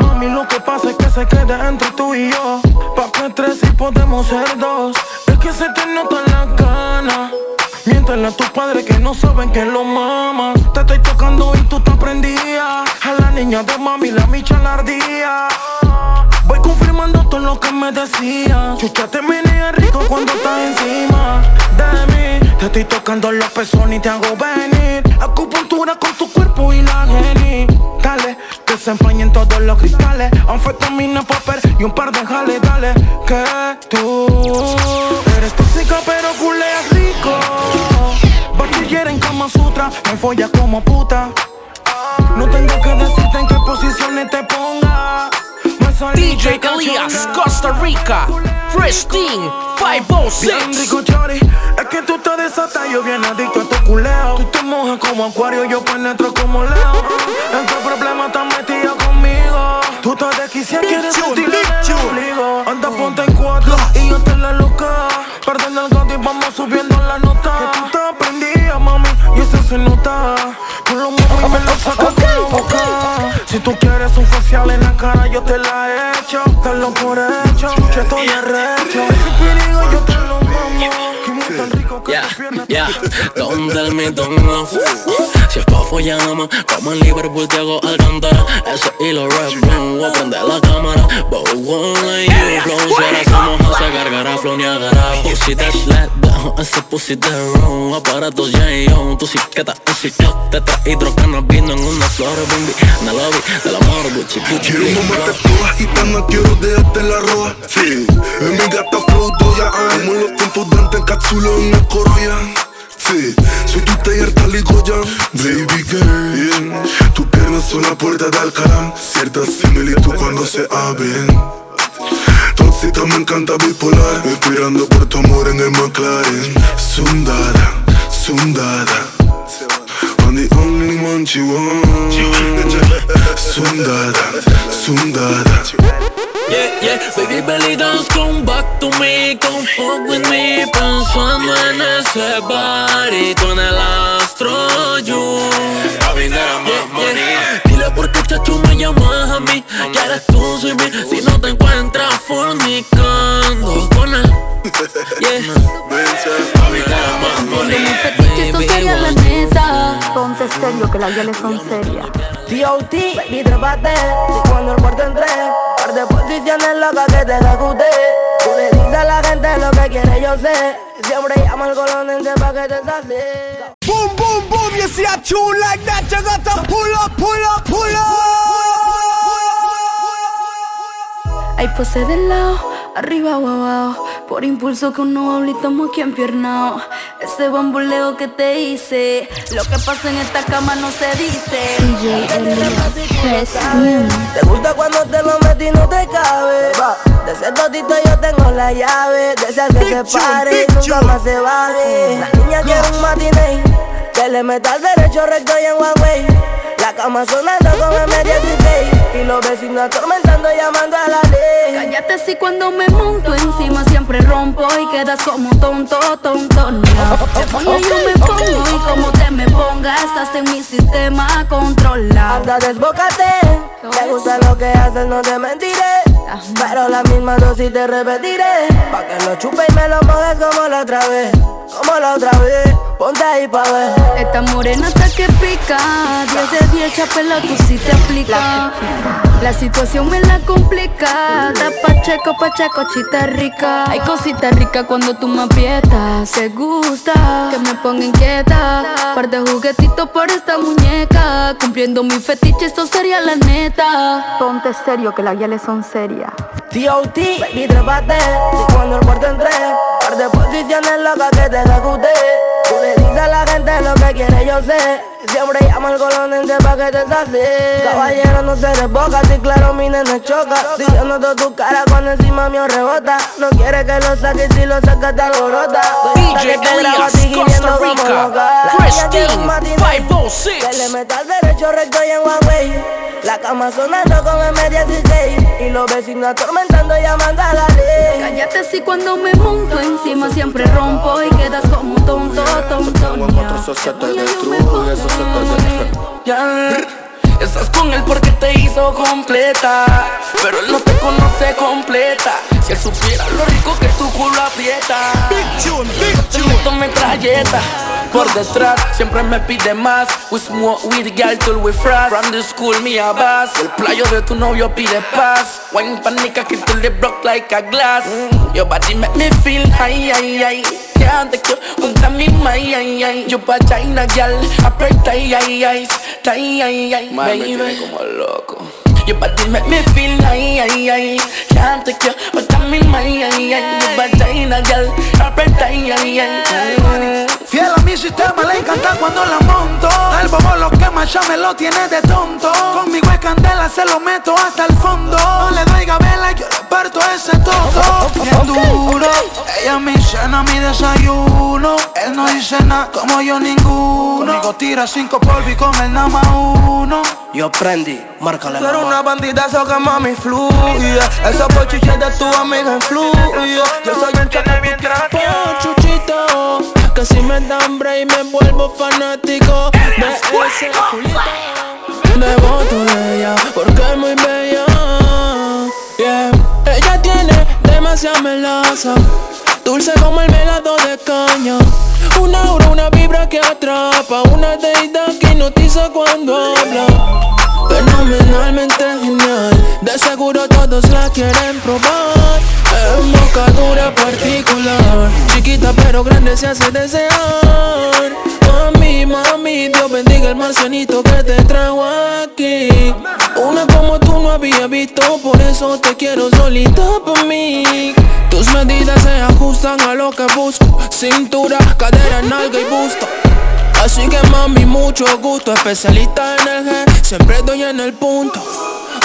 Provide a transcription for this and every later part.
Mami, lo que pasa es que se queda entre tú y yo. Pa' que tres y podemos ser dos. Es que se te notan las ganas. Miéntale a tus padres que no saben que lo mamas. Te estoy tocando y tú te aprendías. A la niña de mami, la micha la ardía. Me decían. Chucha te menea rico cuando estás encima de mí. Te estoy tocando los pezones y te hago venir. Acupuntura con tu cuerpo y la geni. Dale, que se empañen todos los cristales. Anfetamina, papel y un par de jales. Dale, que tú eres tóxica pero culeas rico. Bachiller en Kama Sutra, me follas como puta. No tengo que decirte en qué posiciones te. Costa Rica, Fresh Team, 506. Bien rico, chori, es que tú estás desata, yo bien adicto a tu culeo. Tú te mojas como acuario, yo penetro como leo. En qué problema estás metida conmigo? Tú estás de quisiera, quieres sentir el ombligo. Anda, ponte en cuatro y yo te la loca. Perdiendo el gato y vamos subiendo la nota. Que tú estás prendida, mami, y eso se nota. Con lo y me. Si tú quieres un facial en la cara, yo te la he hecho. Dalo por hecho, que estoy arrecho. Me don't love Si es pa' follar llama, como en Liverpool te hago alcantara Ese hilo red blue, voy a prender la cámara But we won't let you flow Si ahora somos a se cargará, flow ni agarra Pussy that's let down, ese pussy de wrong Aparatos J.O., tu psiqueta, un ciclo Tetra hidrocannabis vino en una flor, baby En el lobby del amor, Gucci, Gucci Quiero mamarte toda gitana, quiero dejarte la roja. Sí, en mi gata flow doya. Como los tiempos de antes, cápsula en el corolla. Sí, soy tu taller tal y Goya. Baby girl, tus piernas son la puerta de Alcalá. Cierta similitud cuando se abren. Toxita me encanta bipolar. Esperando por tu amor en el McLaren. Sundada, sundada I'm the only one you want Sundada, sundada Yeah, yeah, baby belly dance, come back to me, come fuck with me Pensando en ese body con el astro you. Yeah, yeah. Dile por qué chacho me llamas a mí. Quieres tú sin mí. Si no te encuentras fornicando con él. Yeah, Cuando mi fetiche son serias la neta Ponte serio que las guiales son serias T.O.T. Baby, trépate cuando el cuarto entré Par de posiciones locas que te ejecuté Tú le dices a la gente lo que quiere, yo sé. Siempre llama al colonente pa' que te saque Boom, boom, boom, you see a tune like that, you got to pull up, pull up, pull up. Hay pose de lado, arriba o abajo Por impulso que uno habla y estamos aquí empiernao. Ese bambuleo que te hice. Lo que pasa en esta cama no se dice. Te gusta cuando te lo metí y no te cabe. De ese totito yo tengo la llave. De ese que se pare y nunca más se baje La niña quiere un matiné. Que le meta al derecho recto y en La cama sonando con emergency Y los vecinos atormentando llamando a la ley Cállate si cuando me monto encima siempre rompo y quedas como tonto, tonto, no. Te pongo y yo me pongo y como te me pongas estás en mi sistema controlado. Anda, desbócate. Te gusta lo que haces, no te mentiré. Pero la misma dosis te repetiré. Pa' que lo chupe y me lo mojes como la otra vez. Como la otra vez. Ponte ahí pa' ver. Esta morena está que pica, 10 de 10 chapela, tú sí te aplica. La situación me la complica, pacheco, pacheco, chita rica. Hay cosita rica cuando tú me aprietas, se gusta que me ponga inquieta. Par de juguetitos por esta muñeca, cumpliendo mi fetiche, esto sería la neta. Ponte serio, que las guiales son serias. T.O.T. Baby, trépate. Y cuando el cuarto entré, par de posiciones locas que te ejecuté. Tú le dices a la gente lo que quiere, yo sé. Siempre llama al colonente pa' que te sacie. Caballero, no se desboca, si claro mi nene choca. Si yo noto tu cara cuando encima mío rebota. No quiere que lo saques, si lo sacas te alborota. DJ Elias, Costa Rica, Fresh Team, 506. Que le meta al derecho recto y en one way. La cama sonando con M16 Y los vecinos atormentando llamando a la ley Cállate si cuando me monto encima siempre rompo y quedas como tonto, tonto, ña. eso se te destruye, eso se te destruye. Estás con él porque te hizo completa Pero él no te conoce completa. Si él supiera lo rico que tu culo aprieta. Te meto metralleta Por detrás siempre me pide más. We smoke with girl till we frost From the school me a bass El playo de tu novio pide paz. Wine panica que tú le broke like a glass. Your body make me feel high, high, high. Quédate que junta mi mai, ay, ay Yo pa' China, gal, aprieta, ay, ay, ay Ay, ay, ay, baby. como loco. Yo pa' ti me feel, ay, ay, ay. Quédate que junta mi mai, ay, ay. Yo pa' China, gal, aprieta, ay, ay, ay Fiel a mi sistema, le encanta cuando la monto. El bobo lo que más ya me lo tiene de tonto. Conmigo es candela, se lo meto hasta el fondo. No le doy gabela, yo le parto ese toto. Bien duro, ella mi cena, mi desayuno. Él no dice nada, como yo ninguno Conmigo tira cinco polvo y con él nada más uno. Yo prendí, márcale Tú eres una bandida, eso que mami fluye. Esos pochiches de tu amiga influye Yo soy un chacal chuchito Que si me da hambre y me vuelvo fanático De ese culito Devoto de ella porque es muy bella Yeah. Ella tiene demasiada melaza Dulce como el melado de caña. Una vibra que atrapa. Una deidad que hipnotiza cuando habla. Fenomenalmente genial. De seguro todos la quieren probar. Embocadura particular. Chiquita pero grande se hace desear mami, Dios bendiga el marcianito que te trajo aquí. Una como tú no había visto Por eso te quiero solita para mí. Tus medidas se ajustan a lo que busco. Cintura, cadera, nalga y busto. Así que mami, mucho gusto Especialista en el G, siempre doy en el punto.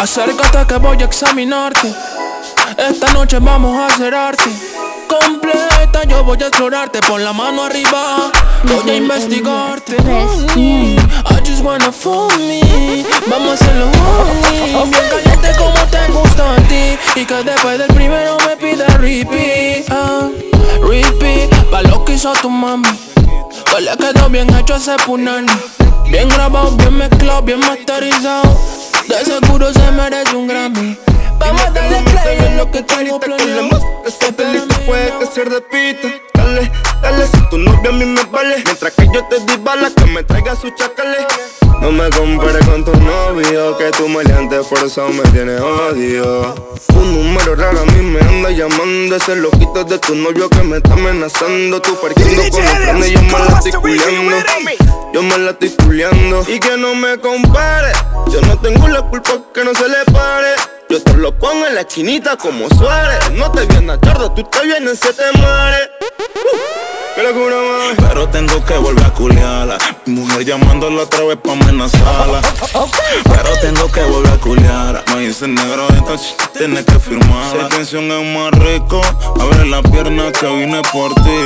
Acércate que voy a examinarte. Esta noche vamos a hacer Completa, yo voy a explorarte Pon la mano arriba, voy a investigarte. I just wanna fall me. Vamos a hacerlo homie Bien caliente como te gusta a ti. Y que después del primero me pida repeat. Ah, Repeat, pa' lo que hizo tu mami. Que le quedó bien hecho ese punani. Bien grabado, bien mezclado, bien masterizado. De seguro se merece un Grammy. Vamos a darle play en lo que tengo planeado. Estate listo, puede que se repita Dale, dale, si tu novia a mí me vale Mientras que yo te di balas, que me traiga sus chacales no me compares con tu novio, que tu maleante eso me tiene odio. Un número raro a mí me anda llamando, ese loquito de tu novio que me está amenazando. Tú parqueando con los frenes, yo me la estoy culiando. Yo me la estoy culiando. Y que no me compare, yo no tengo la culpa que no se le pare. Yo te lo pongo en la esquinita como Suárez. No te vienes tarde, tú te vienes, se te muere. Uhul! Pero tengo que volver a culiarla. Mi mujer llamándola otra vez pa' amenazarla. Pero tengo que volver a culiarla. Me dice negro, entonces tienes que firmar. Si atención es más rico, abre la pierna que vine por ti.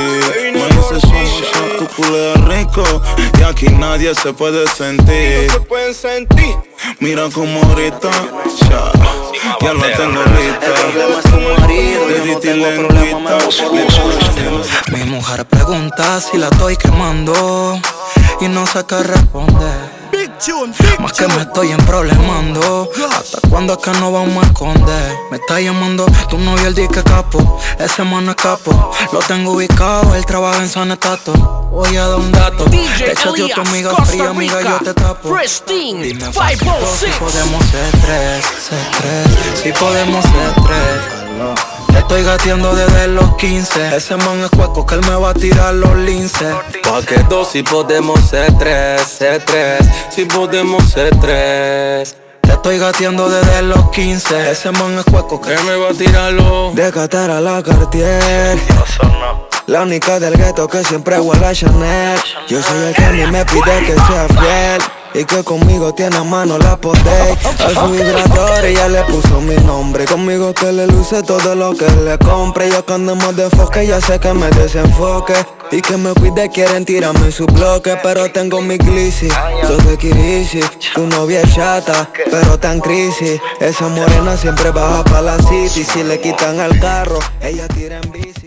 Me dice somos tu culo rico. Y aquí nadie se puede sentir. No se pueden sentir. Mira como grita, ya, ya la tengo lista. El problema es tu marido, yo no tengo problema, me Mi mujer pregunta si la estoy quemando y no sé qué responder. Más que me estoy emproblemando. ¿Hasta cuándo es que no vamos a esconder? Me está llamando tu novio el disque capo. Ese mano es capo. Lo tengo ubicado, él trabaja en San Estato. Voy a dar un dato. DJ Échate Elias, tu amiga Costa fría, amiga, Rica. yo te tapo. Pristine, Dime 506. Si podemos ser tres, ser tres. Si podemos ser tres. Te estoy gateando desde los 15. Ese man es cueco que él me va a tirar los linces. Pa' que dos si podemos ser tres, ser tres, si podemos ser tres. Te estoy gateando desde los 15. Ese man es cueco que me va a tirarlo. De Qatar a la Cartier. La única del gueto que siempre huele a Chanel. Yo soy el que a mí me pide que sea fiel. Y que conmigo tiene a mano la poder. A su vibrador ella le puso mi nombre. Conmigo te le luce todo lo que le compre. Yo que andamos de foque, ya sé que me desenfoque. Y que me cuide, quieren tirarme su bloque. Pero tengo mi glissy, soy de Kirisi. Tu novia es chata, pero tan crisis. Esa morena siempre baja pa' la city. Si le quitan el carro, ella tira en bici.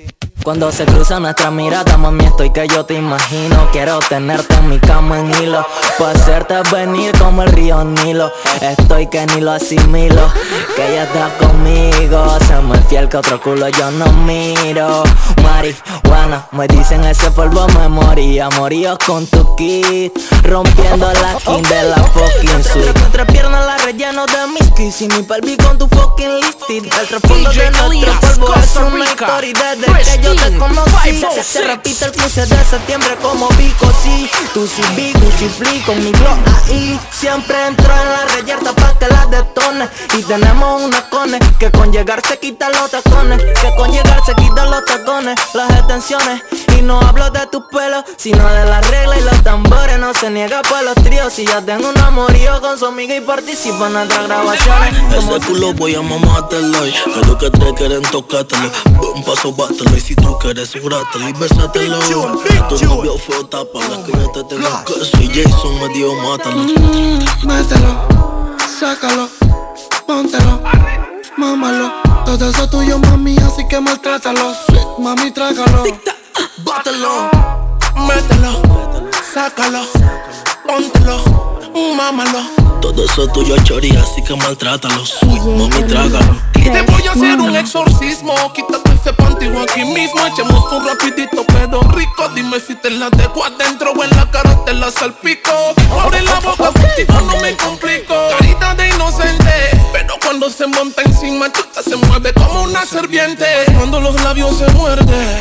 Cuando se cruza nuestra mirada, mami, estoy que yo te imagino. Quiero tenerte en mi cama en hilo. Pa' hacerte venir como el río Nilo. Estoy que ni lo asimilo. Que ella está conmigo. Se me fiel que otro culo yo no miro. Marihuana, me dicen ese polvo me moría. Moríos con tu kit. Rompiendo la skin de la fucking suite. Tres piernas la relleno de mis kiss. Y mi pelvis con tu fucking lifted. El trasfondo de nuestro polvo es una historia desde que yo te conocí Se repite el 15 de septiembre como pico, sí. Sí vi, Gucci Flea con mi glow ahí. Siempre entro en la reyerta pa' que la detone. Y tenemos una cone que con llegar se quita los tacones Que con llegar se quitan los tacones, las extensiones Y no hablo de tu pelo, sino de la regla y los tambores. No se niega por los tríos si ya tengo un amorío con su amiga y participa en nuestras grabaciones. Ese culo voy a mamártelo y lo que te quieren tocártelo. Un paso bátelo y si tú quieres grátelo y besátelo Tu novio fue tápalo, que yo te tengo que soy. Jason me dio mátalo. Mm, Mételo, sácalo, póntelo, mámalo. Todo eso tuyo mami, así que maltrátalo. Mami, trágalo, bátelo, mételo, sácalo, póntelo, mámalo todo eso es tuyo, chori, así que maltrátalo. mami, trágalo. Te voy a hacer un exorcismo. Quítate ese pantigua aquí mismo. Echemos un rapidito, pero rico. Dime si te la dejo adentro o en la cara te la salpico. Abre la boca, contigo no me complico. Carita de inocente, pero cuando se monta encima, chuta se mueve como una serpiente. Cuando los labios se muerden,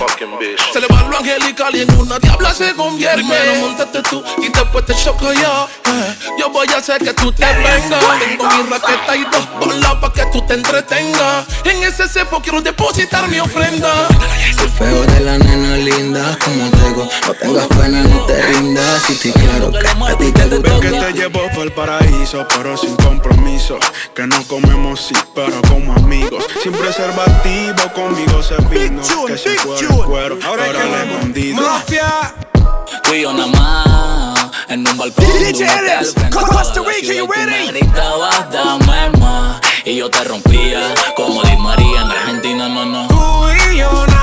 se le va lo angelical y en una diabla se convierte. Primero montate tú y después te choco yo. Eh, yo voy a hacer que tú te vengas. Tengo mi raqueta y dos bolas pa' que tú te entretengas. En ese cepo quiero depositar mi ofrenda. El feo de la nena linda, como tengo, no tengas pena, no te rindas. Si te claro que a ti te gusta. Ven que te llevo por el paraíso, pero sin compromiso. Que no comemos sí, pero como. Sin preservativo, conmigo se vino. Que se cuero, cuero, ahora, ahora le escondido. Mafia. Tú y yo nada más en un balcón. DJ Ellis, Costa Rica, you ready? Me gritabas, dame más. Y yo te rompía como Di María en Argentina, no, no. Tú y yo nada más.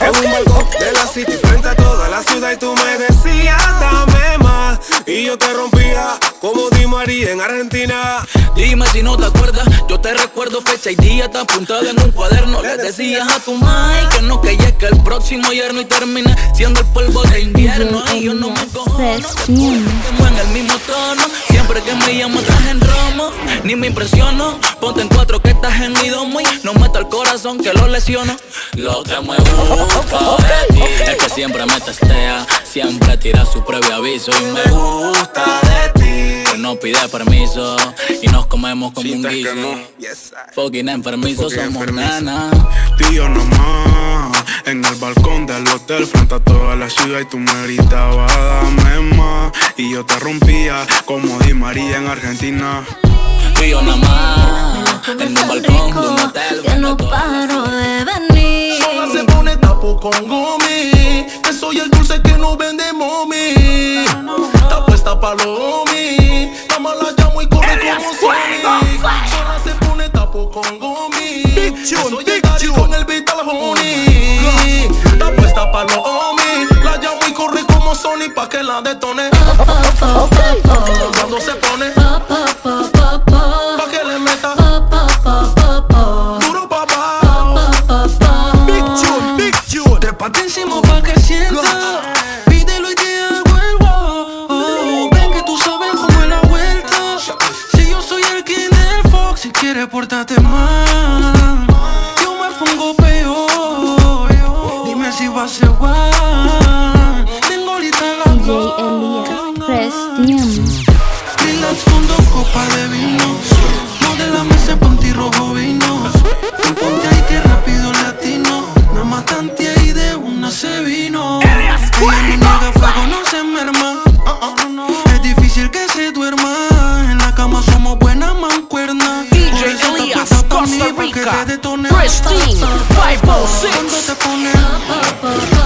En un balcón de la city frente a toda la ciudad y tú me decías, dame más. Y yo te rompía como Di María en Argentina. Dime si no te acuerdas, yo te recuerdo fecha y día, te apuntado en un cuaderno. Le decías a tu mai que no, ya que el próximo yerno y termine siendo el polvo de invierno. Ay, yo no me cojo, en el mismo tono, siempre que me llamo traje en romo, ni me impresiono. Ponte en cuatro que estás en mi domo y no meto el corazón que lo lesiono. Lo que me gusta de ti es que siempre me testea, siempre tira su previo aviso y me gusta de ti. Que no pide permiso y nos comemos como un guiso. Fucking enfermizo somos nana. Tío nomás, en el balcón del hotel frente a toda la ciudad y tú me gritabas dame más y yo te rompía como Di María en Argentina. Tío nada más, en un balcón de un hotel que no paro de venir. Sola se pone tapo con gomi, que soy el dulce que no vende momi. Está puesta pa' lo mi, la mala llamo y corre como Sony. Sola se pone tapo con gomi, que soy el daddy con el beat al honey. Está puesta pa' lo mi, la llamo y corre como Sony pa' que la detone. Ella no niega fuego, no se merma. Es difícil que se duerma. En la cama somos buenas mancuernas. DJ Elias, Costa Rica, Christine, 506. Cuando te pones